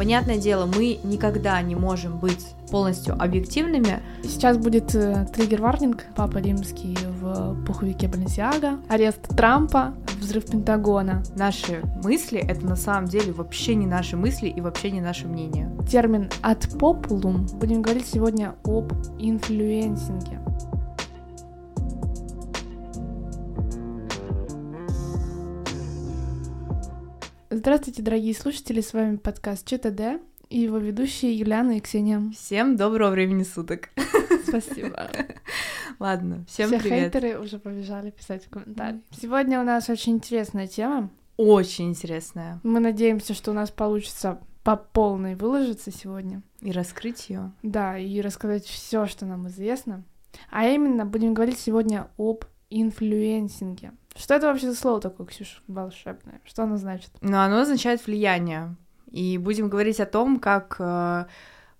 Понятное дело, мы никогда не можем быть полностью объективными. Сейчас будет э, триггер-варнинг. Папа Римский в пуховике Баленсиага, арест Трампа, взрыв Пентагона. Наши мысли — это на самом деле вообще не наши мысли и вообще не наше мнение. Термин «от популум» будем говорить сегодня об инфлюенсинге. Здравствуйте, дорогие слушатели, с вами подкаст ЧТД и его ведущие Юлиана и Ксения. Всем доброго времени суток. Спасибо. Ладно, всем Все привет. хейтеры уже побежали писать комментарии. Сегодня у нас очень интересная тема. Очень интересная. Мы надеемся, что у нас получится по полной выложиться сегодня. И раскрыть ее. Да, и рассказать все, что нам известно. А именно, будем говорить сегодня об инфлюенсинге. Что это вообще за слово такое, Ксюш, волшебное? Что оно значит? Но оно означает влияние. И будем говорить о том, как э,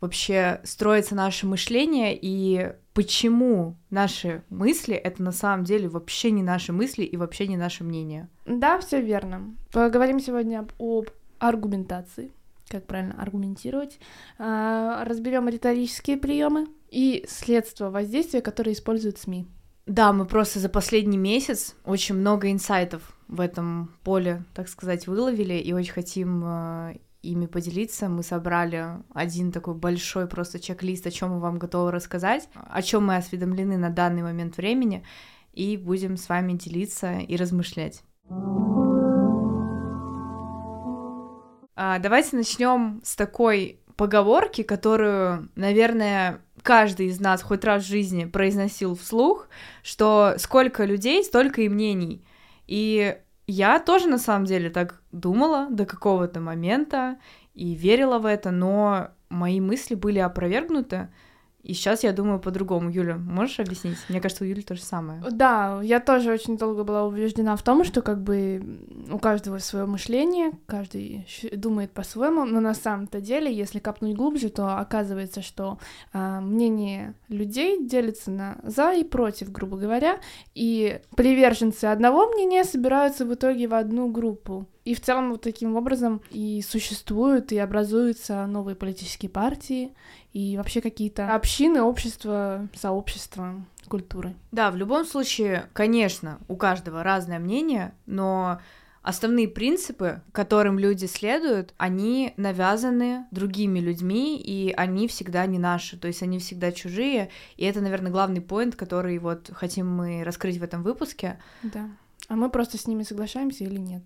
вообще строится наше мышление и почему наши мысли это на самом деле вообще не наши мысли и вообще не наше мнение. Да, все верно. Поговорим сегодня об, об аргументации, как правильно аргументировать. А, разберем риторические приемы и следства воздействия, которые используют СМИ. Да, мы просто за последний месяц очень много инсайтов в этом поле, так сказать, выловили и очень хотим э, ими поделиться. Мы собрали один такой большой просто чек-лист, о чем мы вам готовы рассказать, о чем мы осведомлены на данный момент времени, и будем с вами делиться и размышлять. А, давайте начнем с такой поговорки, которую, наверное, каждый из нас хоть раз в жизни произносил вслух, что сколько людей, столько и мнений. И я тоже на самом деле так думала до какого-то момента и верила в это, но мои мысли были опровергнуты. И сейчас я думаю по-другому. Юля, можешь объяснить? Мне кажется, у Юли то же самое. Да, я тоже очень долго была убеждена в том, что как бы у каждого свое мышление, каждый думает по-своему, но на самом-то деле, если копнуть глубже, то оказывается, что а, мнение людей делится на за и против, грубо говоря, и приверженцы одного мнения собираются в итоге в одну группу. И в целом вот таким образом и существуют, и образуются новые политические партии, и вообще какие-то общины, общества, сообщества, культуры. Да, в любом случае, конечно, у каждого разное мнение, но основные принципы, которым люди следуют, они навязаны другими людьми, и они всегда не наши, то есть они всегда чужие, и это, наверное, главный поинт, который вот хотим мы раскрыть в этом выпуске. Да. А мы просто с ними соглашаемся или нет.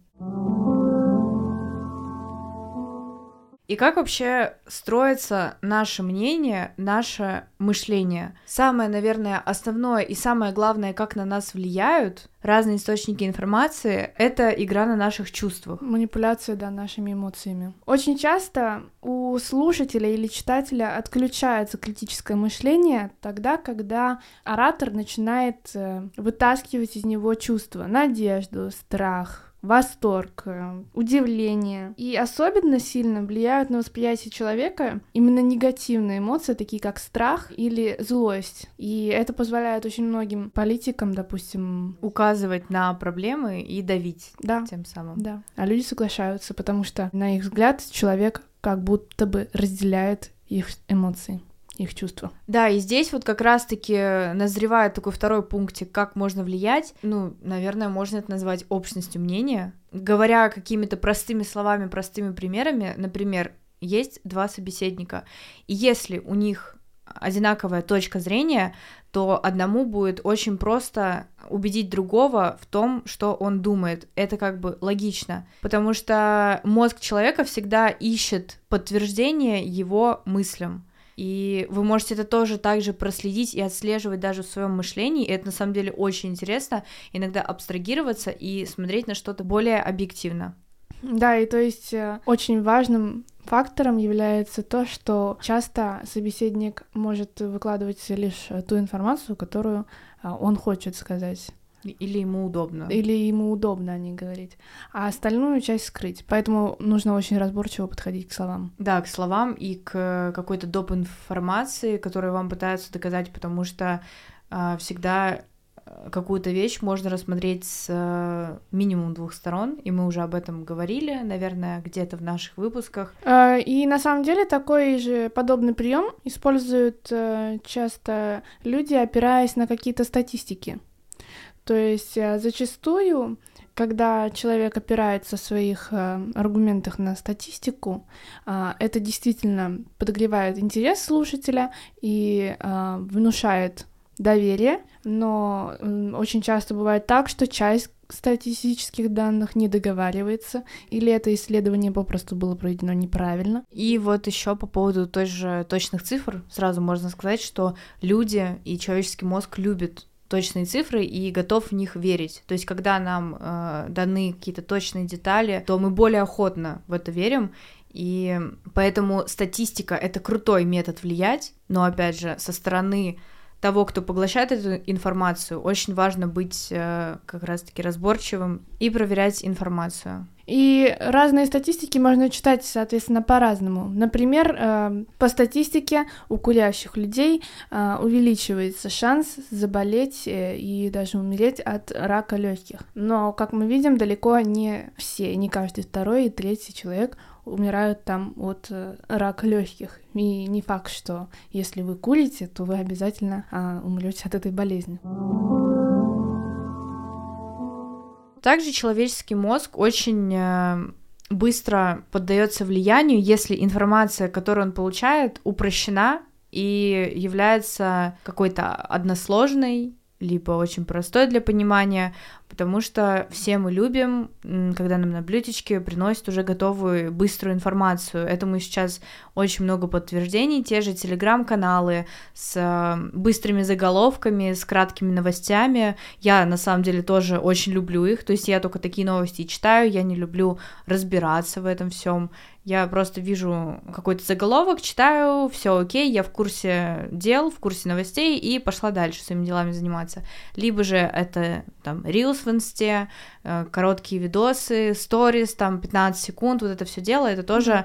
И как вообще строится наше мнение, наше мышление? Самое, наверное, основное и самое главное, как на нас влияют разные источники информации, это игра на наших чувствах. Манипуляция, да, нашими эмоциями. Очень часто у слушателя или читателя отключается критическое мышление тогда, когда оратор начинает э, вытаскивать из него чувства, надежду, страх, восторг, э, удивление. И особенно сильно влияют на восприятие человека именно негативные эмоции, такие как страх или злость. И это позволяет очень многим политикам, допустим, указывать на проблемы и давить да. тем самым. Да. А люди соглашаются, потому что, на их взгляд, человек как будто бы разделяет их эмоции их чувства. Да, и здесь вот как раз-таки назревает такой второй пунктик, как можно влиять. Ну, наверное, можно это назвать общностью мнения. Говоря какими-то простыми словами, простыми примерами, например, есть два собеседника, и если у них одинаковая точка зрения, то одному будет очень просто убедить другого в том, что он думает. Это как бы логично, потому что мозг человека всегда ищет подтверждение его мыслям. И вы можете это тоже также проследить и отслеживать даже в своем мышлении. И это на самом деле очень интересно иногда абстрагироваться и смотреть на что-то более объективно. Да, и то есть э, очень важным фактором является то, что часто собеседник может выкладывать лишь ту информацию, которую э, он хочет сказать. Или ему удобно. Или ему удобно о ней говорить. А остальную часть скрыть. Поэтому нужно очень разборчиво подходить к словам. Да, к словам и к какой-то доп. информации, которую вам пытаются доказать, потому что э, всегда какую-то вещь можно рассмотреть с э, минимум двух сторон, и мы уже об этом говорили, наверное, где-то в наших выпусках. Э, и на самом деле такой же подобный прием используют э, часто люди, опираясь на какие-то статистики. То есть зачастую когда человек опирается в своих э, аргументах на статистику, э, это действительно подогревает интерес слушателя и э, внушает доверие, но э, очень часто бывает так, что часть статистических данных не договаривается, или это исследование попросту было проведено неправильно. И вот еще по поводу той же точных цифр, сразу можно сказать, что люди и человеческий мозг любят точные цифры и готов в них верить. То есть, когда нам э, даны какие-то точные детали, то мы более охотно в это верим. И поэтому статистика это крутой метод влиять, но опять же, со стороны того, кто поглощает эту информацию, очень важно быть э, как раз-таки разборчивым и проверять информацию. И разные статистики можно читать, соответственно, по-разному. Например, э, по статистике у курящих людей э, увеличивается шанс заболеть и даже умереть от рака легких. Но, как мы видим, далеко не все, не каждый второй и третий человек умирают там от рака легких. И не факт, что если вы курите, то вы обязательно умрете от этой болезни. Также человеческий мозг очень э, быстро поддается влиянию, если информация, которую он получает, упрощена и является какой-то односложной, либо очень простой для понимания, потому что все мы любим, когда нам на блюдечке приносят уже готовую быструю информацию. Этому сейчас очень много подтверждений, те же телеграм-каналы с быстрыми заголовками, с краткими новостями. Я на самом деле тоже очень люблю их, то есть я только такие новости читаю, я не люблю разбираться в этом всем. Я просто вижу какой-то заголовок, читаю, все окей, я в курсе дел, в курсе новостей и пошла дальше своими делами заниматься. Либо же это там Reels в инсте, э, короткие видосы, сторис, там 15 секунд, вот это все дело, это тоже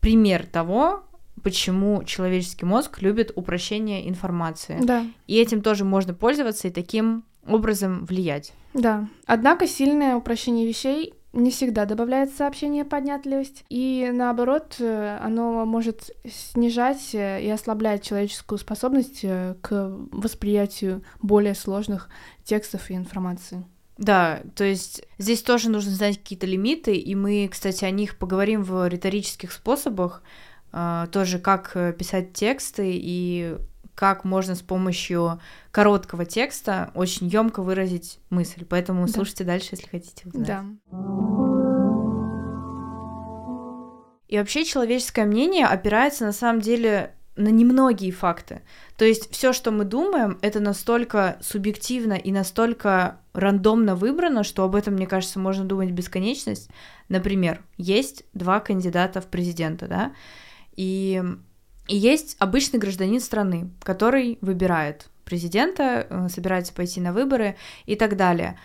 пример того, почему человеческий мозг любит упрощение информации. Да. И этим тоже можно пользоваться и таким образом влиять. Да. Однако сильное упрощение вещей не всегда добавляет сообщение поднятливость, и наоборот, э, оно может снижать э, и ослаблять человеческую способность к восприятию более сложных текстов и информации. Да, то есть здесь тоже нужно знать какие-то лимиты, и мы, кстати, о них поговорим в риторических способах, тоже как э, писать тексты и как можно с помощью короткого текста очень емко выразить мысль. Поэтому да. слушайте дальше, если хотите узнать. Да. И вообще человеческое мнение опирается на самом деле на немногие факты. То есть все, что мы думаем, это настолько субъективно и настолько рандомно выбрано, что об этом, мне кажется, можно думать бесконечность. Например, есть два кандидата в президента, да, и, и есть обычный гражданин страны, который выбирает президента, э, собирается пойти на выборы и так далее.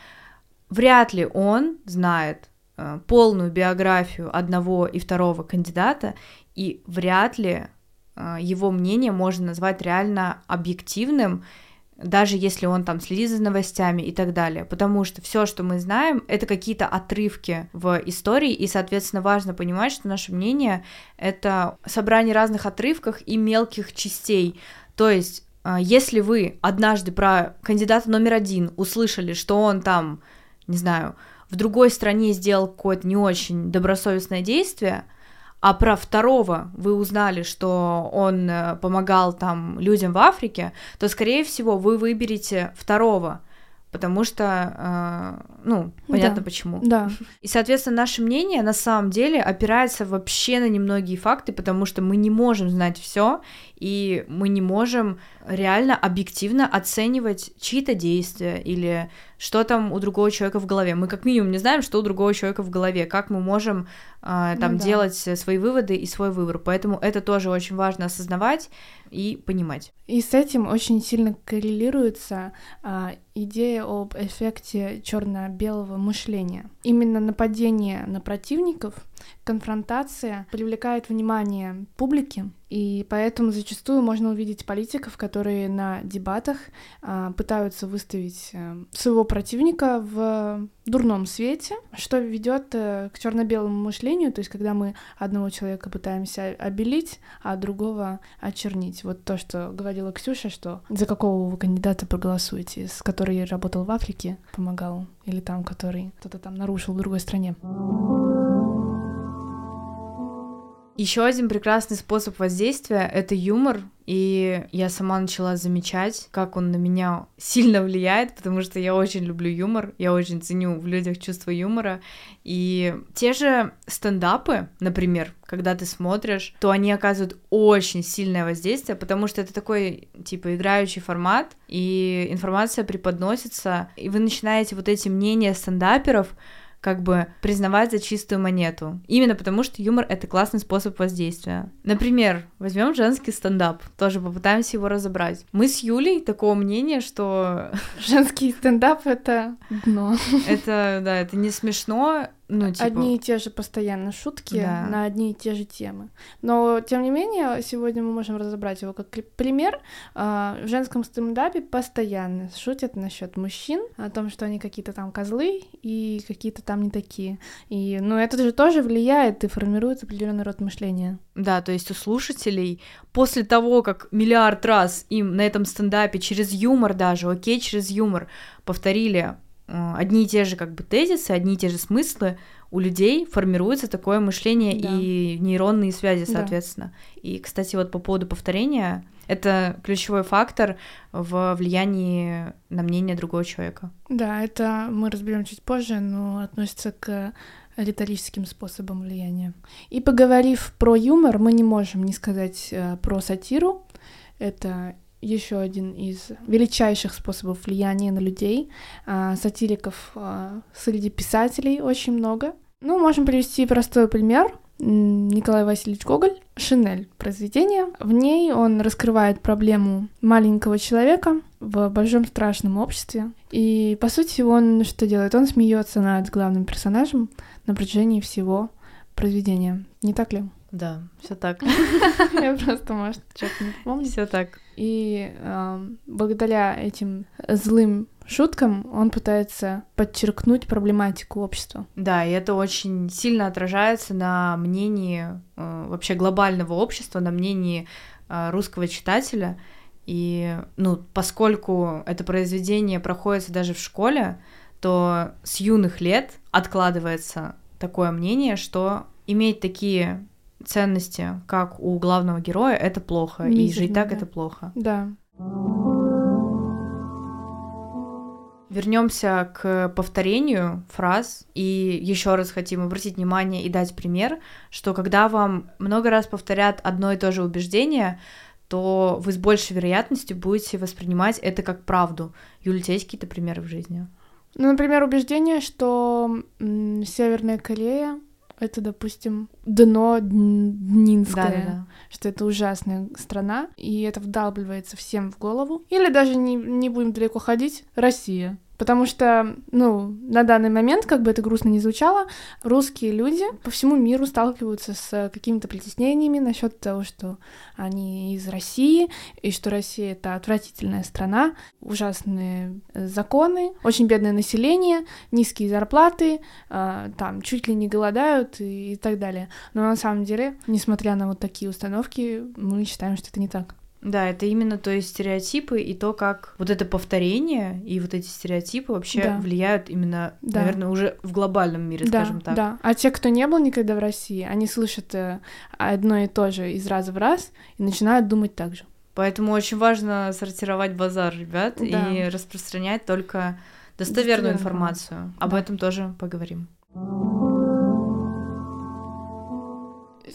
Вряд ли он знает э, полную биографию одного и второго кандидата, и вряд ли а, его мнение можно назвать реально объективным, даже если он там следит за новостями и так далее, потому что все, что мы знаем, это какие-то отрывки в истории, и, соответственно, важно понимать, что наше мнение — это собрание разных отрывков и мелких частей, то есть а, если вы однажды про кандидата номер один услышали, что он там, не знаю, в другой стране сделал какое-то не очень добросовестное действие, а про второго вы узнали, что он э, помогал там людям в Африке, то, скорее всего, вы выберете второго, потому что, э, ну, понятно да, почему. Да. И, соответственно, наше мнение на самом деле опирается вообще на немногие факты, потому что мы не можем знать все, и мы не можем реально объективно оценивать чьи-то действия или что там у другого человека в голове. Мы как минимум не знаем, что у другого человека в голове, как мы можем там ну, да. делать свои выводы и свой выбор. Поэтому это тоже очень важно осознавать и понимать. И с этим очень сильно коррелируется а, идея об эффекте черно-белого мышления. Именно нападение на противников, конфронтация привлекает внимание публики, И поэтому зачастую можно увидеть политиков, которые на дебатах а, пытаются выставить а, своего противника в дурном свете, что ведет а, к черно-белому мышлению, то есть когда мы одного человека пытаемся обелить, а другого очернить. Вот то, что говорила Ксюша, что за какого вы кандидата проголосуете, с который работал в Африке, помогал, или там, который кто-то там нарушил в другой стране. Еще один прекрасный способ воздействия — это юмор, и я сама начала замечать, как он на меня сильно влияет, потому что я очень люблю юмор, я очень ценю в людях чувство юмора, и те же стендапы, например, когда ты смотришь, то они оказывают очень сильное воздействие, потому что это такой, типа, играющий формат, и информация преподносится, и вы начинаете вот эти мнения стендаперов как бы признавать за чистую монету. Именно потому, что юмор — это классный способ воздействия. Например, возьмем женский стендап, тоже попытаемся его разобрать. Мы с Юлей такого мнения, что... Женский стендап — это дно. Это, да, это не смешно, ну, типа... Одни и те же постоянно шутки да. на одни и те же темы. Но, тем не менее, сегодня мы можем разобрать его как пример. А, в женском стендапе постоянно шутят насчет мужчин, о том, что они какие-то там козлы и какие-то там не такие. И, ну, это же тоже влияет и формирует определенный род мышления. Да, то есть у слушателей после того, как миллиард раз им на этом стендапе через юмор даже, окей, через юмор повторили одни и те же как бы тезисы, одни и те же смыслы, у людей формируется такое мышление да. и нейронные связи, соответственно. Да. И, кстати, вот по поводу повторения, это ключевой фактор в влиянии на мнение другого человека. Да, это мы разберем чуть позже, но относится к риторическим способам влияния. И поговорив про юмор, мы не можем не сказать э, про сатиру. Это еще один из величайших способов влияния на людей. А, сатириков а, среди писателей очень много. Ну, можем привести простой пример. Николай Васильевич Гоголь, «Шинель» произведение. В ней он раскрывает проблему маленького человека в большом страшном обществе. И, по сути, он что делает? Он смеется над главным персонажем на протяжении всего произведения. Не так ли? Да, все так. Я просто, может, что-то не помню. Все так. И э, благодаря этим злым шуткам он пытается подчеркнуть проблематику общества. Да, и это очень сильно отражается на мнении э, вообще глобального общества, на мнении э, русского читателя. И, ну, поскольку это произведение проходится даже в школе, то с юных лет откладывается такое мнение, что иметь такие ценности, как у главного героя, это плохо, Мизерно, и жить так да. это плохо. Да. Вернемся к повторению фраз и еще раз хотим обратить внимание и дать пример, что когда вам много раз повторят одно и то же убеждение, то вы с большей вероятностью будете воспринимать это как правду. Юля, у тебя есть какие-то примеры в жизни? Ну, например, убеждение, что м- Северная Корея это, допустим, дно Днинское, да, да, да. что это ужасная страна, и это вдалбливается всем в голову. Или даже не, не будем далеко ходить, Россия. Потому что, ну, на данный момент, как бы это грустно не звучало, русские люди по всему миру сталкиваются с какими-то притеснениями насчет того, что они из России, и что Россия — это отвратительная страна, ужасные законы, очень бедное население, низкие зарплаты, э, там чуть ли не голодают и, и так далее. Но на самом деле, несмотря на вот такие установки, мы считаем, что это не так. Да, это именно, то есть стереотипы и то, как вот это повторение и вот эти стереотипы вообще да. влияют именно, да. наверное, уже в глобальном мире, да, скажем так. Да, а те, кто не был никогда в России, они слышат э, одно и то же из раза в раз и начинают думать так же. Поэтому очень важно сортировать базар, ребят, да. и распространять только достоверную информацию. Об да. этом тоже поговорим.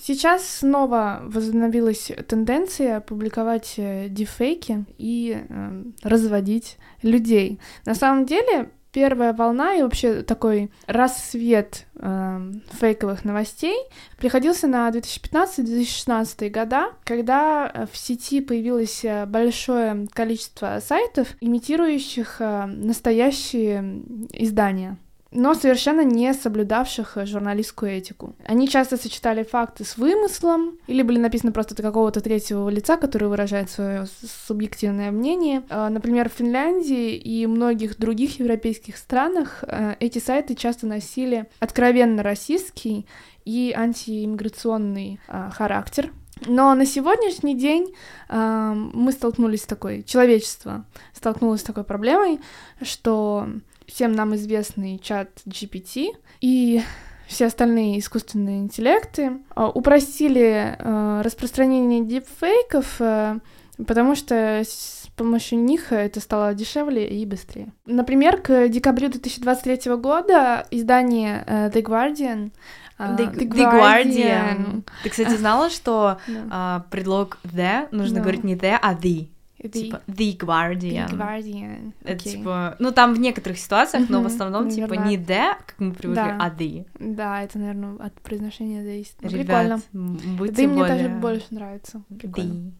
Сейчас снова возобновилась тенденция публиковать э, дефейки и э, разводить людей. На самом деле, первая волна и вообще такой рассвет э, фейковых новостей приходился на 2015-2016 года, когда э, в сети появилось э, большое количество сайтов, имитирующих э, настоящие издания. Но совершенно не соблюдавших журналистскую этику. Они часто сочетали факты с вымыслом, или были написаны просто от какого-то третьего лица, который выражает свое субъективное мнение. А, например, в Финляндии и многих других европейских странах э, эти сайты часто носили откровенно расистский и антииммиграционный а, характер. Но на сегодняшний день э, мы столкнулись с такой, человечество столкнулось с такой проблемой, что всем нам известный чат GPT и все остальные искусственные интеллекты э, упростили э, распространение дипфейков, э, потому что с помощью них это стало дешевле и быстрее. Например, к декабрю 2023 года издание э, The Guardian the, the, Guardian. Ты, кстати, знала, что uh, предлог the нужно говорить не the, а the. The, типа The Guardian. The Guardian. Okay. Это типа, ну там в некоторых ситуациях, но в основном типа не the, как мы привыкли, да. а the. Да, это, наверное, от произношения зависит. Ну, Ребят, прикольно. Будьте the более... мне даже больше нравится. Прикольно. The.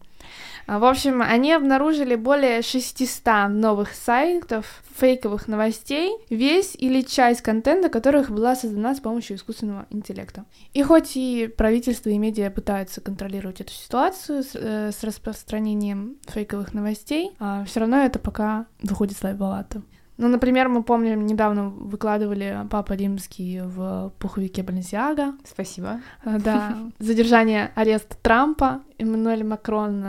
А, в общем, они обнаружили более 600 новых сайтов фейковых новостей, весь или часть контента которых была создана с помощью искусственного интеллекта. И хоть и правительство и медиа пытаются контролировать эту ситуацию с, э, с распространением фейковых новостей, а все равно это пока выходит слабовато. Ну, например, мы помним, недавно выкладывали Папа Римский в пуховике Баленсиага. Спасибо. А, да. Задержание, арест Трампа, Эммануэль Макрон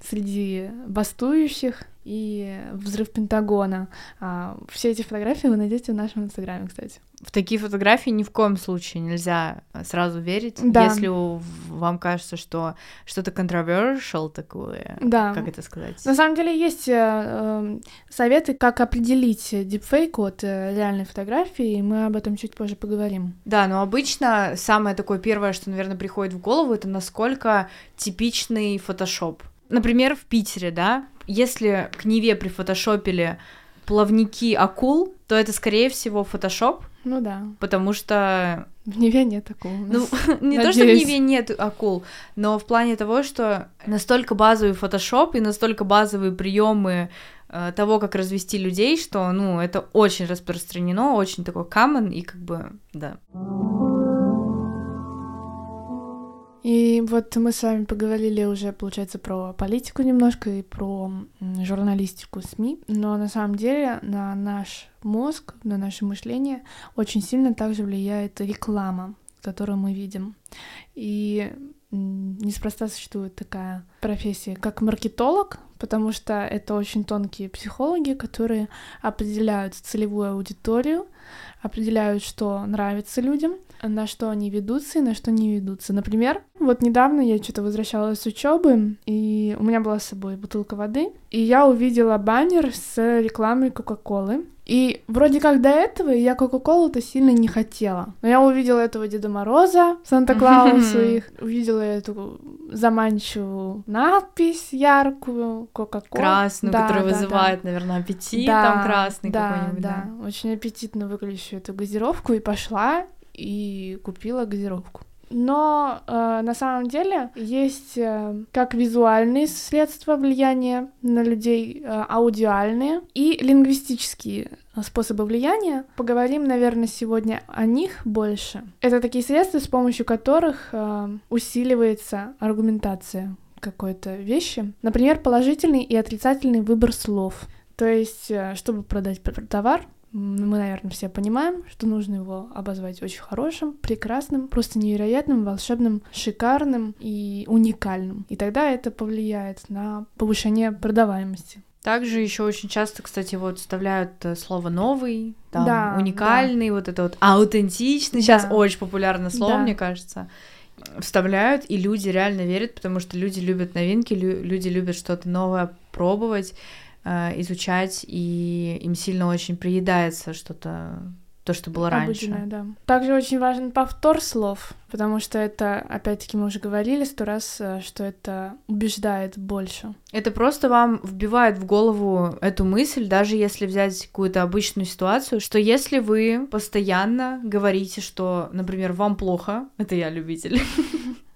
среди бастующих и взрыв Пентагона. А, все эти фотографии вы найдете в нашем инстаграме, кстати. В такие фотографии ни в коем случае нельзя сразу верить, да. если вам кажется, что что-то controversial такое. Да. Как это сказать? На самом деле есть э, э, советы, как определить дипфейк от э, реальной фотографии, и мы об этом чуть позже поговорим. Да, но обычно самое такое первое, что, наверное, приходит в голову, это насколько типичный фотошоп. Например, в Питере, да, если к Неве прифотошопили плавники акул, то это, скорее всего, фотошоп. Ну да. Потому что... В Неве нет акул. Ну, не Надеюсь. то, что в Неве нет акул, но в плане того, что настолько базовый фотошоп и настолько базовые приемы э, того, как развести людей, что, ну, это очень распространено, очень такой common, и как бы, да. И вот мы с вами поговорили уже, получается, про политику немножко и про журналистику СМИ, но на самом деле на наш мозг, на наше мышление очень сильно также влияет реклама, которую мы видим. И неспроста существует такая профессия, как маркетолог, потому что это очень тонкие психологи, которые определяют целевую аудиторию, определяют, что нравится людям, на что они ведутся и на что не ведутся. Например, вот недавно я что-то возвращалась с учебы, и у меня была с собой бутылка воды, и я увидела баннер с рекламой Кока-Колы. И вроде как до этого я Кока-Колу-то сильно не хотела. Но я увидела этого Деда Мороза, Санта-Клауса их, увидела эту заманчивую надпись яркую, Кока-Кола. Красную, да, которая да, вызывает, да. наверное, аппетит, да, там красный да, какой-нибудь. Да, да, очень аппетитно выглядящую эту газировку, и пошла и купила газировку. Но э, на самом деле есть э, как визуальные средства влияния на людей, э, аудиальные и лингвистические способы влияния. Поговорим, наверное, сегодня о них больше. Это такие средства, с помощью которых э, усиливается аргументация какой-то вещи. Например, положительный и отрицательный выбор слов. То есть, э, чтобы продать товар, мы, наверное, все понимаем, что нужно его обозвать очень хорошим, прекрасным, просто невероятным, волшебным, шикарным и уникальным. И тогда это повлияет на повышение продаваемости. Также еще очень часто, кстати, вот вставляют э, слово новый, там, да, уникальный, да. вот это вот аутентичный. Сейчас да. очень популярное слово, да. мне кажется. Вставляют, и люди реально верят, потому что люди любят новинки, лю- люди любят что-то новое пробовать. Э, изучать, и им сильно очень приедается что-то то, что было раньше. Обыденное, да. Также очень важен повтор слов, потому что это, опять-таки, мы уже говорили сто раз, э, что это убеждает больше. Это просто вам вбивает в голову эту мысль, даже если взять какую-то обычную ситуацию, что если вы постоянно говорите, что, например, вам плохо, это я любитель,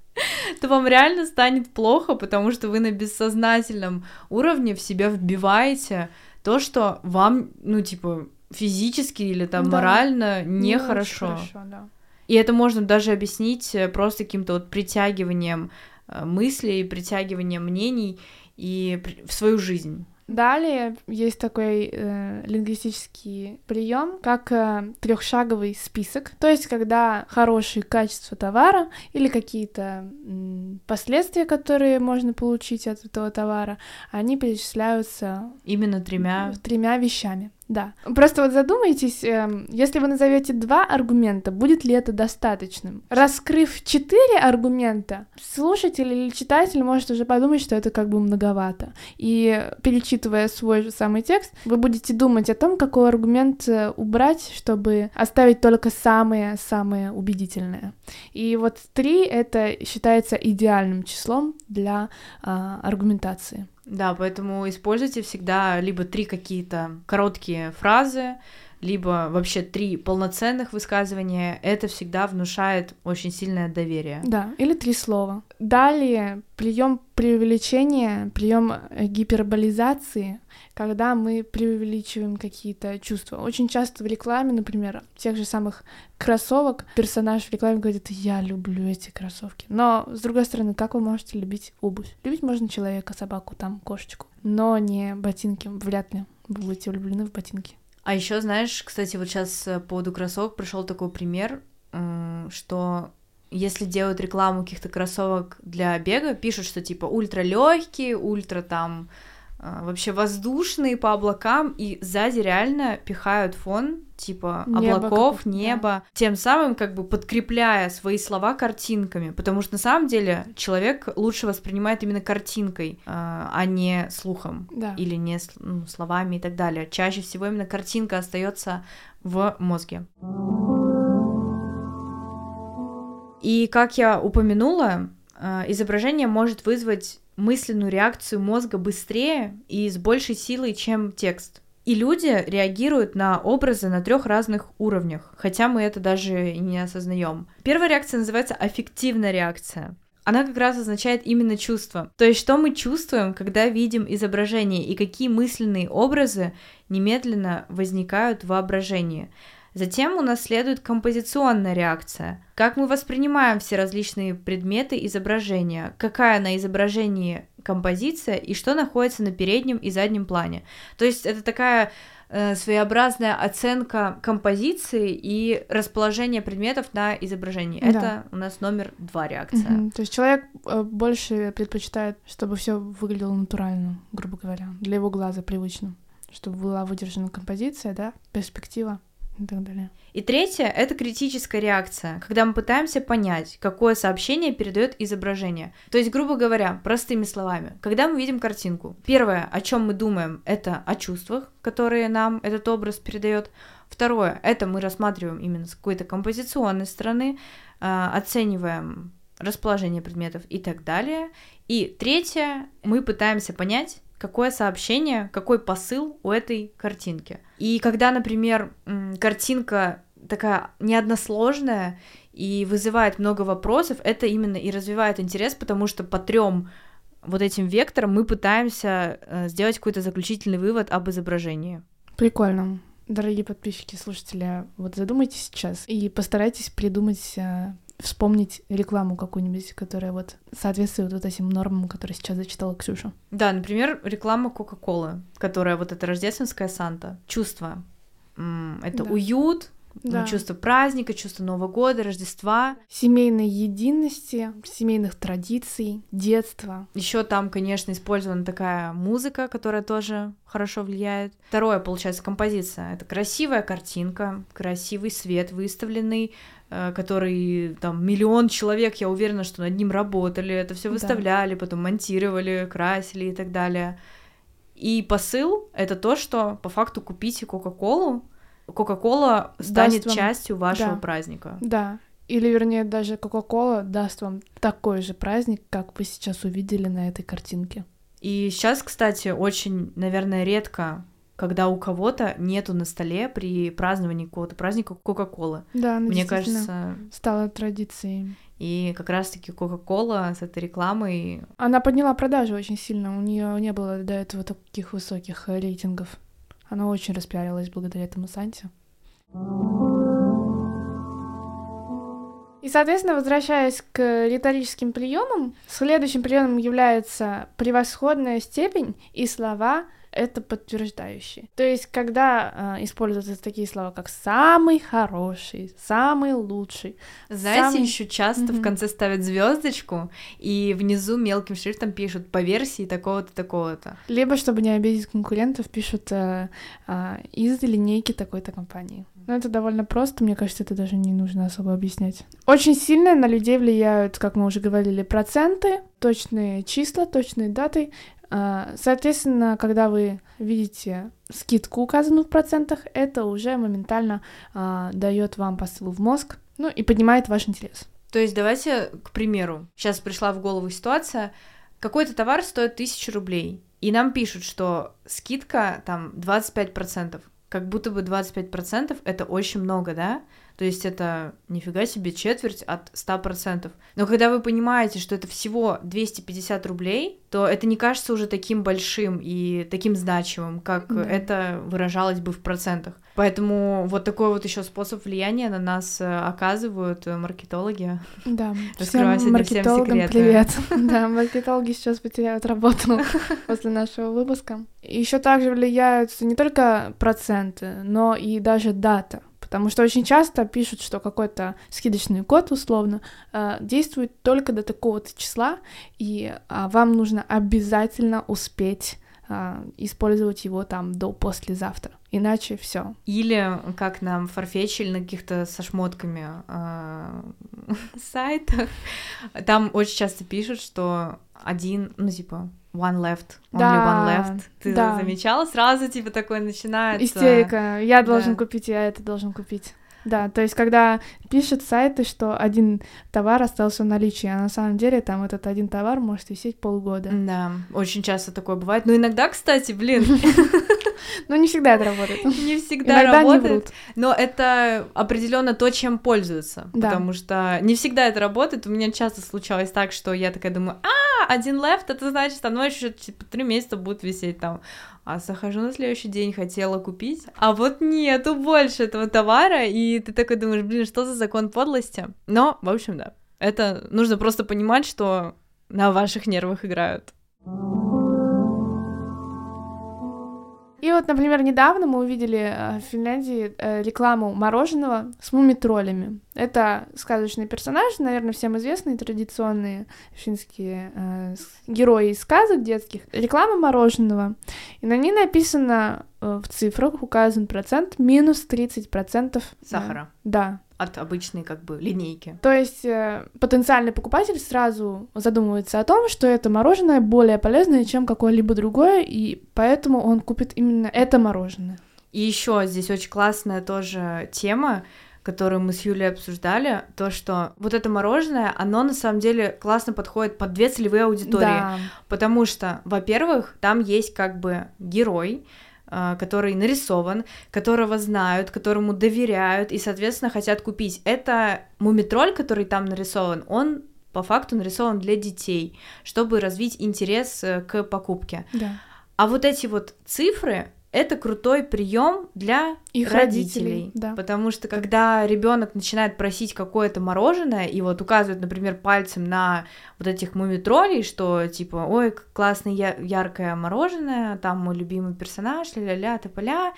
то вам реально станет плохо, потому что вы на бессознательном уровне в себя вбиваете то, что вам, ну, типа, физически или там Да. морально Не нехорошо. очень хорошо, да. И это можно даже объяснить э, просто каким-то вот притягиванием э, мыслей, притягиванием мнений и в свою жизнь. Далее есть такой э, лингвистический прием, как трехшаговый список. То есть, когда хорошие качества товара или какие-то м, последствия, которые можно получить от этого товара, они перечисляются Именно тремя. тремя вещами. Да. Просто вот задумайтесь, эм, если вы назовете два аргумента, будет ли это достаточным? Раскрыв четыре аргумента, слушатель или читатель может уже подумать, что это как бы многовато. И перечитывая свой же самый текст, вы будете думать о том, какой аргумент э, убрать, чтобы оставить только самое-самое убедительное. И вот три это считается идеальным числом для а, аргументации. Да, поэтому используйте всегда либо три какие-то короткие фразы, либо вообще три полноценных высказывания. Это всегда внушает очень сильное доверие. Да, или три слова. Далее прием преувеличения, прием гиперболизации, когда мы преувеличиваем какие-то чувства. Очень часто в рекламе, например, тех же самых кроссовок, персонаж в рекламе говорит, я люблю эти кроссовки. Но, с другой стороны, как вы можете любить обувь? Любить можно человека, собаку, там, кошечку, но не ботинки. Вряд ли вы будете влюблены в ботинки. А еще, знаешь, кстати, вот сейчас по поводу кроссовок пришел такой пример, что если делают рекламу каких-то кроссовок для бега, пишут, что типа ультра легкие, ультра там а, вообще воздушные по облакам, и сзади реально пихают фон типа Небо облаков, неба, тем самым как бы подкрепляя свои слова картинками, потому что на самом деле человек лучше воспринимает именно картинкой, а а не слухом Да. или не ну, словами и так далее. Чаще всего именно картинка остается в мозге. И как я упомянула, э, изображение может вызвать мысленную реакцию мозга быстрее и с большей силой, чем текст. И люди реагируют на образы на трех разных уровнях, хотя мы это даже не осознаем. Первая реакция называется аффективная реакция. Она как раз означает именно чувство. То есть, что мы чувствуем, когда видим изображение, и какие мысленные образы немедленно возникают в воображении. Затем у нас следует композиционная реакция. Как мы воспринимаем все различные предметы изображения, какая на изображении композиция и что находится на переднем и заднем плане. То есть это такая э, своеобразная оценка композиции и расположения предметов на изображении. Да. Это у нас номер два реакция. Мгм. То есть человек э, больше предпочитает, чтобы все выглядело натурально, грубо говоря, для его глаза привычно, чтобы была выдержана композиция, да, перспектива и так далее. И третье — это критическая реакция, когда мы пытаемся понять, какое сообщение передает изображение. То есть, грубо говоря, простыми словами, когда мы видим картинку, первое, о чем мы думаем, это о чувствах, которые нам этот образ передает. Второе, это мы рассматриваем именно с какой-то композиционной стороны, э, оцениваем расположение предметов и так далее. И третье, мы пытаемся понять, какое сообщение, какой посыл у этой картинки. И когда, например, картинка такая неодносложная и вызывает много вопросов, это именно и развивает интерес, потому что по трем вот этим векторам мы пытаемся э, сделать какой-то заключительный вывод об изображении. Прикольно. Дорогие подписчики, слушатели, вот задумайтесь сейчас и постарайтесь придумать, э, вспомнить рекламу какую-нибудь, которая вот соответствует вот этим нормам, которые сейчас зачитала Ксюша. Да, например, реклама Кока-Колы, которая вот эта рождественская Санта. Чувство. Это Да. уют, ну, Да. чувство праздника, чувство Нового года, Рождества. Семейной единости, семейных традиций, детства. Еще там, конечно, использована такая музыка, которая тоже хорошо влияет. Второе, получается, композиция. Это красивая картинка, красивый свет выставленный, который там миллион человек, я уверена, что над ним работали, это все Да. выставляли, потом монтировали, красили и так далее. И посыл — это то, что по факту купите Кока-Колу, Кока-Кола станет вам- частью вашего да. праздника. Да. Или, вернее, даже Кока-Кола даст вам такой же праздник, как вы сейчас увидели на этой картинке. И сейчас, кстати, очень, наверное, редко, когда у кого-то нету на столе при праздновании какого-то праздника Кока-Колы. Да, она Мне Ну, действительно кажется, стала традицией. и как раз-таки Кока-Кола с этой рекламой Она подняла продажи очень сильно. У нее не было до этого таких высоких рейтингов. Оно очень распиарилось благодаря этому Санте. И, соответственно, возвращаясь к риторическим приемам, следующим приемом является превосходная степень и слова это подтверждающие. То есть, когда э, используются такие слова, как самый хороший, самый лучший. Знаете, самый... еще часто mm-hmm. в конце ставят звездочку и внизу мелким шрифтом пишут по версии такого-то, такого-то. Либо, чтобы не обидеть конкурентов, пишут э, э, из линейки такой-то компании. Но это довольно просто, мне кажется, это даже не нужно особо объяснять. Очень сильно на людей влияют, как мы уже говорили, проценты, точные числа, точные даты, соответственно, когда вы видите скидку, указанную в процентах, это уже моментально а, дает вам посыл в мозг, ну и поднимает ваш интерес. То есть давайте, к примеру, сейчас пришла в голову ситуация, какой-то товар стоит 1000 рублей, и нам пишут, что скидка там 25%, как будто бы 25% это очень много, да? То есть это нифига себе четверть от 100%. Но когда вы понимаете, что это всего 250 рублей, то это не кажется уже таким большим и таким значимым, как да. это выражалось бы в процентах. Поэтому вот такой вот еще способ влияния на нас э, оказывают э, маркетологи. Да, всем маркетологам всем привет. Да, маркетологи сейчас потеряют работу после нашего выпуска. Еще также влияют не только проценты, но и даже дата. Потому что очень часто пишут, что какой-то скидочный код, условно, э, действует только до такого-то числа, и а, вам нужно обязательно успеть а, использовать его там до послезавтра. Иначе все. Или как нам фарфечили на каких-то со шмотками э, сайтах. Там очень часто пишут, что один, ну типа, one left, only да, one left. Ты да. замечала? Сразу типа такое начинается. Истерика. Я должен да. купить, я это должен купить. Да, то есть когда пишут сайты, что один товар остался в наличии, а на самом деле там этот один товар может висеть полгода. Да, очень часто такое бывает. Но иногда, кстати, блин, Ну, не всегда это работает. Не всегда Иногда работает. Не врут. Но это определенно то, чем пользуются. Да. Потому что не всегда это работает. У меня часто случалось так, что я такая думаю, а, один left, это значит, оно еще типа три месяца будет висеть там. А захожу на следующий день, хотела купить, а вот нету больше этого товара, и ты такой думаешь, блин, что за закон подлости? Но, в общем, да, это нужно просто понимать, что на ваших нервах играют. И вот, например, недавно мы увидели э, в Финляндии э, рекламу мороженого с мумитролями. Это сказочные персонажи, наверное, всем известные традиционные финские э, герои из сказок детских. Реклама мороженого. И на ней написано э, в цифрах указан процент минус 30% сахара. Да от обычной как бы линейки. То есть э, потенциальный покупатель сразу задумывается о том, что это мороженое более полезное, чем какое-либо другое, и поэтому он купит именно это мороженое. И еще здесь очень классная тоже тема, которую мы с Юлей обсуждали, то, что вот это мороженое, оно на самом деле классно подходит под две целевые аудитории. Да. Потому что, во-первых, там есть как бы герой, который нарисован, которого знают, которому доверяют и, соответственно, хотят купить. Это мумитроль, который там нарисован, он по факту нарисован для детей, чтобы развить интерес э, к покупке. Да. А вот эти вот цифры, это крутой прием для их родителей, родителей да. потому что когда ребенок начинает просить какое-то мороженое и вот указывает, например, пальцем на вот этих мумитролей, что типа, ой, классное я- яркое мороженое, там мой любимый персонаж, ля-ля-ля, тополя,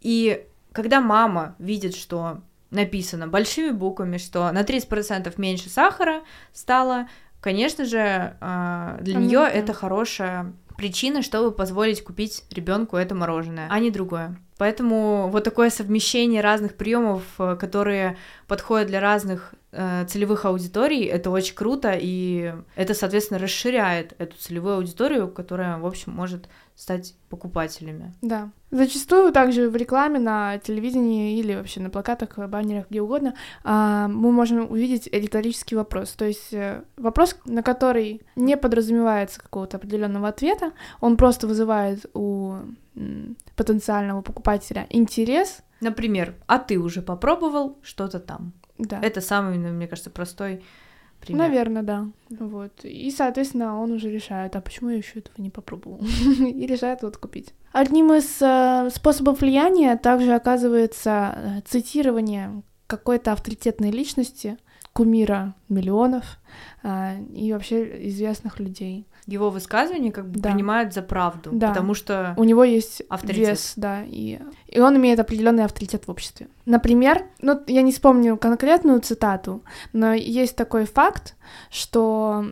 и когда мама видит, что написано большими буквами, что на 30% меньше сахара стало, конечно же, а, для нее это хорошая причина, чтобы позволить купить ребенку это мороженое, а не другое. Поэтому вот такое совмещение разных приемов, э, которые подходят для разных целевых аудиторий, это очень круто, и это, соответственно, расширяет эту целевую аудиторию, которая, в общем, может стать покупателями. Да. Зачастую также в рекламе на телевидении или вообще на плакатах, баннерах, где угодно, а, мы можем увидеть риторический вопрос. То есть э, вопрос, на который не подразумевается какого-то определенного ответа, он просто вызывает у потенциального покупателя интерес. Например, а ты уже попробовал что-то там? Да. Это самый, мне кажется, простой пример. Наверное, да. Вот. И, соответственно, он уже решает, а почему я еще этого не попробовал? И решает вот купить. Одним из э, способов влияния также оказывается э, цитирование какой-то авторитетной личности, кумира миллионов э, и вообще известных людей. Его высказывания как бы Да. принимают за правду, Да. потому что У него есть Авторитет. вес, да, и, и он имеет определенный авторитет в обществе. Например, ну, я не вспомню конкретную цитату, но есть такой факт, что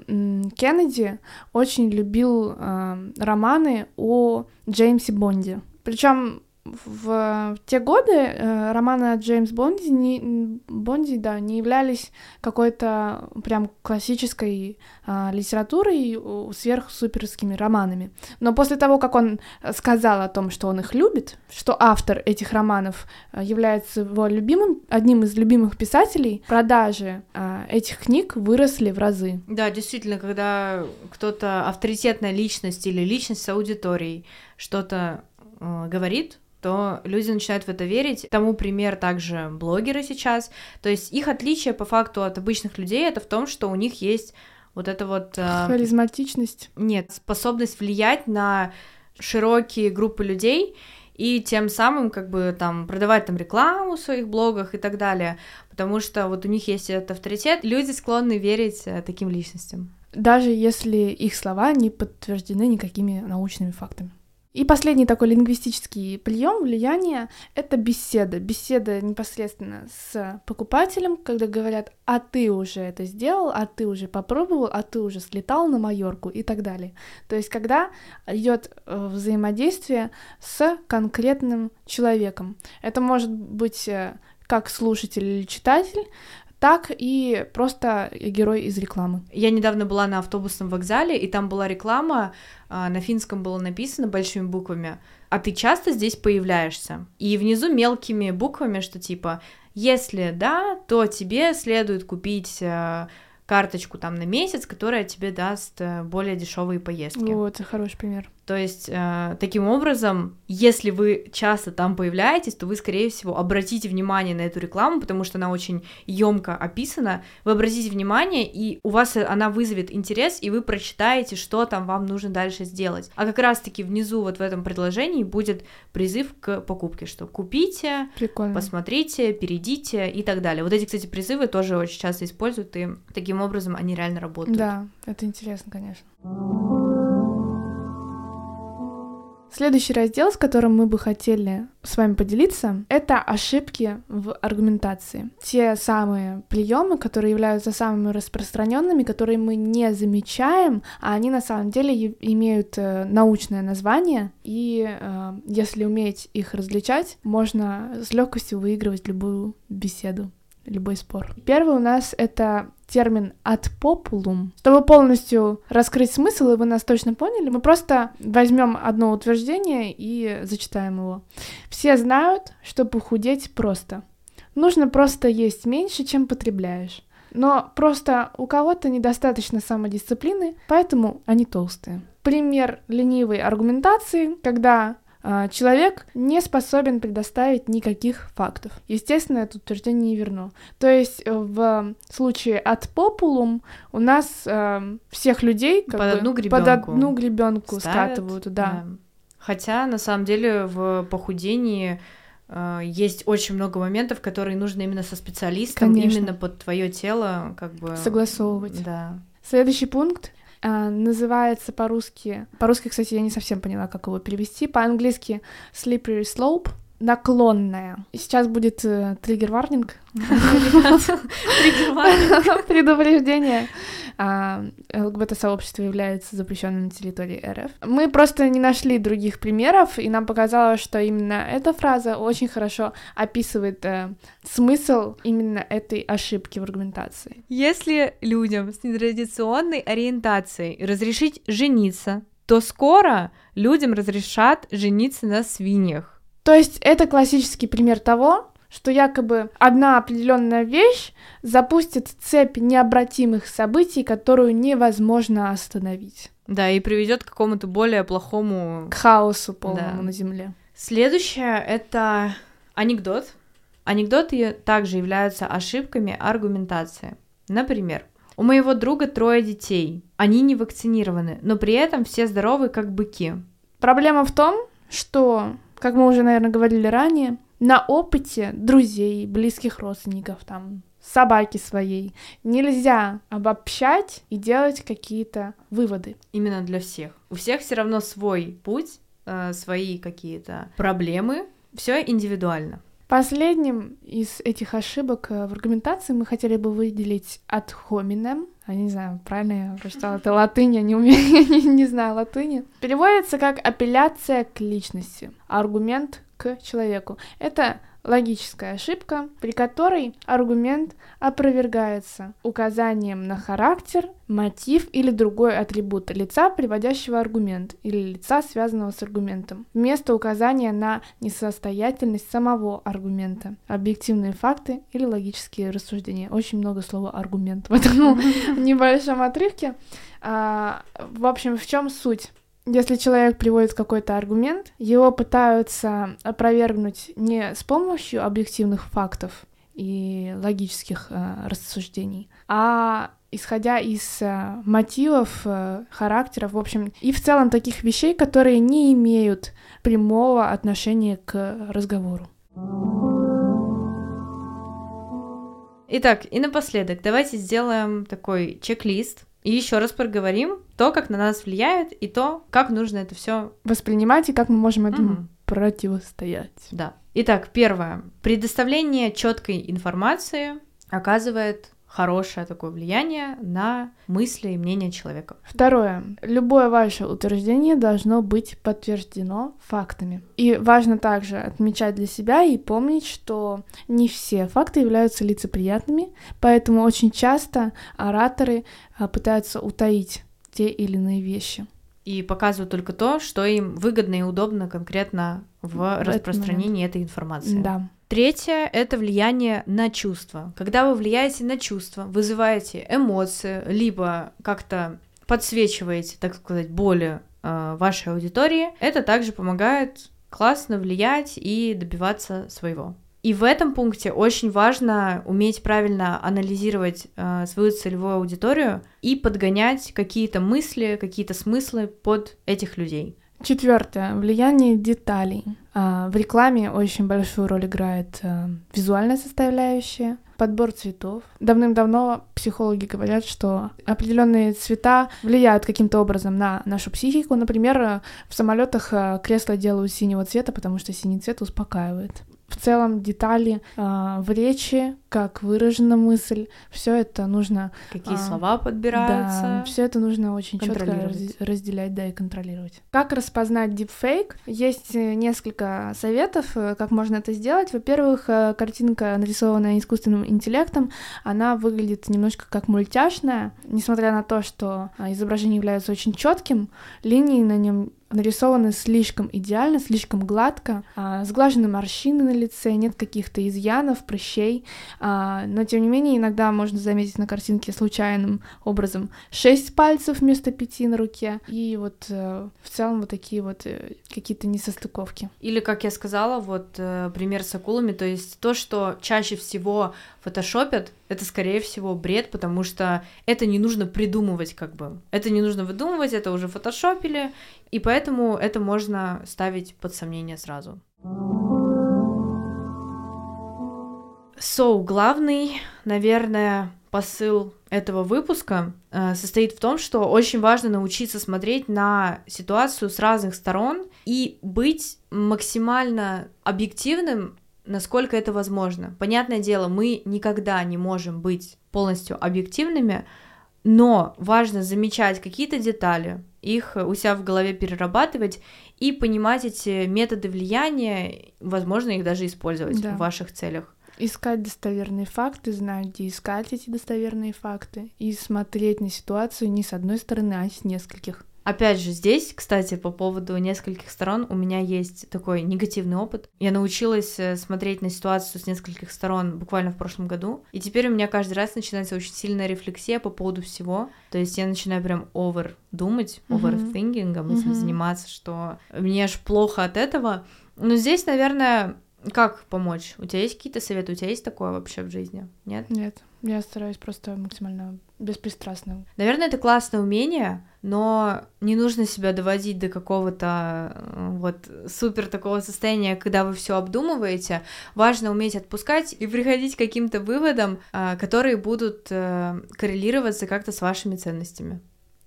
Кеннеди очень любил э, романы о Джеймсе Бонде. Причем в те годы э, романы о Джеймс Бонде, не, Бонде, да, не являлись какой-то прям классической а, литературой, о, сверхсуперскими романами. Но после того, как он э, сказал о том, что он их любит, что автор этих романов э, является его любимым, одним из любимых писателей, продажи а, этих книг выросли в разы. Да, действительно, когда кто-то авторитетная личность или личность с аудиторией что-то э, говорит, то люди начинают в это верить. Тому пример также блогеры сейчас. То есть их отличие по факту от обычных людей это в том, что у них есть вот это вот... э, Харизматичность. нет, способность влиять на широкие группы людей и тем самым как бы там продавать там рекламу в своих блогах и так далее, потому что вот у них есть этот авторитет, люди склонны верить э, таким личностям. даже если их слова не подтверждены никакими научными фактами. И последний такой лингвистический прием влияния — это беседа. Беседа непосредственно с покупателем, когда говорят «а ты уже это сделал», «а ты уже попробовал», «а ты уже слетал на Майорку» и так далее. То есть когда идет э, взаимодействие с конкретным человеком. Это может быть э, как слушатель или читатель, так и просто герой из рекламы. Я недавно была на автобусном вокзале, и там была реклама, а, на финском было написано большими буквами, а ты часто здесь появляешься? И внизу мелкими буквами, что типа, если да, то тебе следует купить э, карточку там на месяц, которая тебе даст э, более дешевые поездки. Вот, хороший пример. То есть, э, таким образом, если вы часто там появляетесь, то вы, скорее всего, обратите внимание на эту рекламу, потому что она очень емко описана. Вы обратите внимание, и у вас она вызовет интерес, и вы прочитаете, что там вам нужно дальше сделать. А как раз-таки внизу вот в этом предложении будет призыв к покупке, что купите, Прикольно. посмотрите, перейдите и так далее. Вот эти, кстати, призывы тоже очень часто используют, и таким образом они реально работают. Да, это интересно, конечно. Следующий раздел, с которым мы бы хотели с вами поделиться, это ошибки в аргументации. Те самые приемы, которые являются самыми распространенными, которые мы не замечаем, а они на самом деле имеют э, научное название, и э, если уметь их различать, можно с легкостью выигрывать любую беседу любой спор. Первый у нас это термин ad populum. Чтобы полностью раскрыть смысл, и вы нас точно поняли, мы просто возьмем одно утверждение и зачитаем его. Все знают, что похудеть просто. Нужно просто есть меньше, чем потребляешь. Но просто у кого-то недостаточно самодисциплины, поэтому они толстые. Пример ленивой аргументации, когда человек не способен предоставить никаких фактов. Естественно, это утверждение не верно. То есть э, в случае от популум у нас э, всех людей как Под бы одну под гребенку одну гребенку ставят, скатывают, да. Хотя, на самом деле, в похудении э, есть очень много моментов, которые нужно именно со специалистом, Конечно. именно под твое тело, как бы. Согласовывать. Да. Следующий пункт а, называется по-русски. По-русски, кстати, я не совсем поняла, как его перевести. По-английски slippery slope наклонная. Сейчас будет э, триггер-варнинг. Предупреждение. А, ЛГБТ-сообщество является запрещенным на территории РФ. Мы просто не нашли других примеров, и нам показалось, что именно эта фраза очень хорошо описывает э, смысл именно этой ошибки в аргументации. Если людям с нетрадиционной ориентацией разрешить жениться, то скоро людям разрешат жениться на свиньях. То есть это классический пример того, что якобы одна определенная вещь запустит цепь необратимых событий, которую невозможно остановить. Да, и приведет к какому-то более плохому К хаосу полному Да. на Земле. Следующее — это анекдот. Анекдоты также являются ошибками аргументации. Например, У моего друга трое детей. Они не вакцинированы, но при этом все здоровы, как быки. Проблема в том, что, как мы уже, наверное, говорили ранее, на опыте друзей, близких родственников, там, собаки своей. Нельзя обобщать и делать какие-то выводы. Именно для всех. У всех все равно свой путь, э, свои какие-то проблемы. Все индивидуально. Последним из этих ошибок э, в аргументации мы хотели бы выделить от hominem. Я не знаю, правильно я прочитала, это латынь, я не умею, я не, не знаю латыни. Переводится как апелляция к личности, аргумент к человеку. Это логическая ошибка, при которой аргумент опровергается указанием на характер, мотив или другой атрибут лица, приводящего аргумент, или лица, связанного с аргументом, вместо указания на несостоятельность самого аргумента, объективные факты или логические рассуждения. Очень много слова аргумент в этом небольшом отрывке. А, в общем, в чем суть? Если человек приводит какой-то аргумент, его пытаются опровергнуть не с помощью объективных фактов и логических э, рассуждений, а исходя из э, мотивов, э, характеров, в общем, и в целом таких вещей, которые не имеют прямого отношения к разговору. Итак, и напоследок давайте сделаем такой чек-лист и еще раз проговорим то, как на нас влияет, и то, как нужно это все воспринимать и как мы можем этому угу. противостоять. Да. Итак, первое. Предоставление четкой информации оказывает хорошее такое влияние на мысли и мнение человека. Второе. Любое ваше утверждение должно быть подтверждено фактами. И важно также отмечать для себя и помнить, что не все факты являются лицеприятными, поэтому очень часто ораторы а, пытаются утаить те или иные вещи и показывают только то, что им выгодно и удобно конкретно в, в распространении этой информации. Да. Третье — это влияние на чувства. Когда вы влияете на чувства, вызываете эмоции, либо как-то подсвечиваете, так сказать, боли э, вашей аудитории, это также помогает классно влиять и добиваться своего. И в этом пункте очень важно уметь правильно анализировать э, свою целевую аудиторию и подгонять какие-то мысли, какие-то смыслы под этих людей. Четвертое. Влияние деталей. А, в рекламе очень большую роль играет а, визуальная составляющая, подбор цветов. Давным-давно психологи говорят, что определенные цвета влияют каким-то образом на нашу психику. Например, в самолетах а, кресла делают синего цвета, потому что синий цвет успокаивает в целом детали э, в речи, как выражена мысль, все это нужно. Какие э, слова подбираются. Да, все это нужно очень четко раз, разделять, да, и контролировать. Как распознать дипфейк? Есть э, несколько советов, э, как можно это сделать. Во-первых, э, картинка, нарисованная искусственным интеллектом, она выглядит немножко как мультяшная, несмотря на то, что изображение является очень четким, линии на нем нарисованы слишком идеально, слишком гладко, а, сглажены морщины на лице, нет каких-то изъянов, прыщей, а, но тем не менее иногда можно заметить на картинке случайным образом шесть пальцев вместо пяти на руке, и вот э, в целом вот такие вот э, какие-то несостыковки. Или, как я сказала, вот э, пример с акулами, то есть то, что чаще всего фотошопят, это, скорее всего, бред, потому что это не нужно придумывать, как бы. Это не нужно выдумывать, это уже фотошопили, и поэтому это можно ставить под сомнение сразу. So, главный, наверное, посыл этого выпуска э, состоит в том, что очень важно научиться смотреть на ситуацию с разных сторон и быть максимально объективным насколько это возможно. Понятное дело, мы никогда не можем быть полностью объективными, но важно замечать какие-то детали, их у себя в голове перерабатывать и понимать эти методы влияния, возможно, их даже использовать да. в ваших целях. Искать достоверные факты, знать, где искать эти достоверные факты, и смотреть на ситуацию не с одной стороны, а с нескольких. Опять же, здесь, кстати, по поводу нескольких сторон, у меня есть такой негативный опыт. Я научилась э, смотреть на ситуацию с нескольких сторон буквально в прошлом году, и теперь у меня каждый раз начинается очень сильная рефлексия по поводу всего. То есть я начинаю прям over думать, overthinking, mm-hmm. этим заниматься, что мне аж плохо от этого. Но здесь, наверное, Как помочь? У тебя есть какие-то советы? У тебя есть такое вообще в жизни? Нет? Нет, я стараюсь просто максимально беспристрастно. Наверное, это классное умение, но не нужно себя доводить до какого-то э, вот супер такого состояния, когда вы все обдумываете. Важно уметь отпускать и приходить к каким-то выводам, э, которые будут э, коррелироваться как-то с вашими ценностями.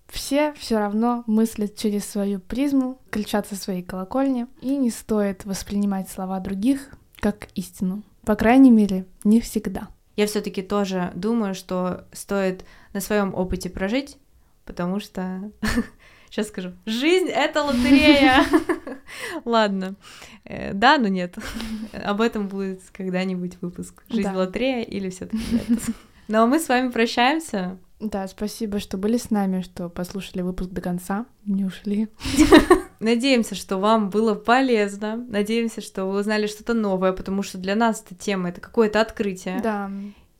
Все все равно мыслят через свою призму, кричат со своей колокольни, и не стоит воспринимать слова других как истину. По крайней мере, не всегда. Я все-таки тоже думаю, что стоит на своем опыте прожить, потому что сейчас скажу, жизнь это лотерея. Ладно, э, да, но нет. Об этом будет когда-нибудь выпуск. Жизнь лотерея или все-таки нет. Ну а мы с вами прощаемся. Да, спасибо, что были с нами, что послушали выпуск до конца, не ушли. Надеемся, что вам было полезно. Надеемся, что вы узнали что-то новое, потому что для нас эта тема это какое-то открытие. Да,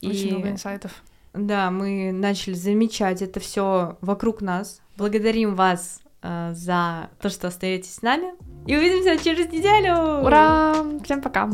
и... очень много инсайтов. Да, мы начали замечать это все вокруг нас. Благодарим вас э, за то, что остаетесь с нами. И увидимся через неделю. Ура! Всем пока!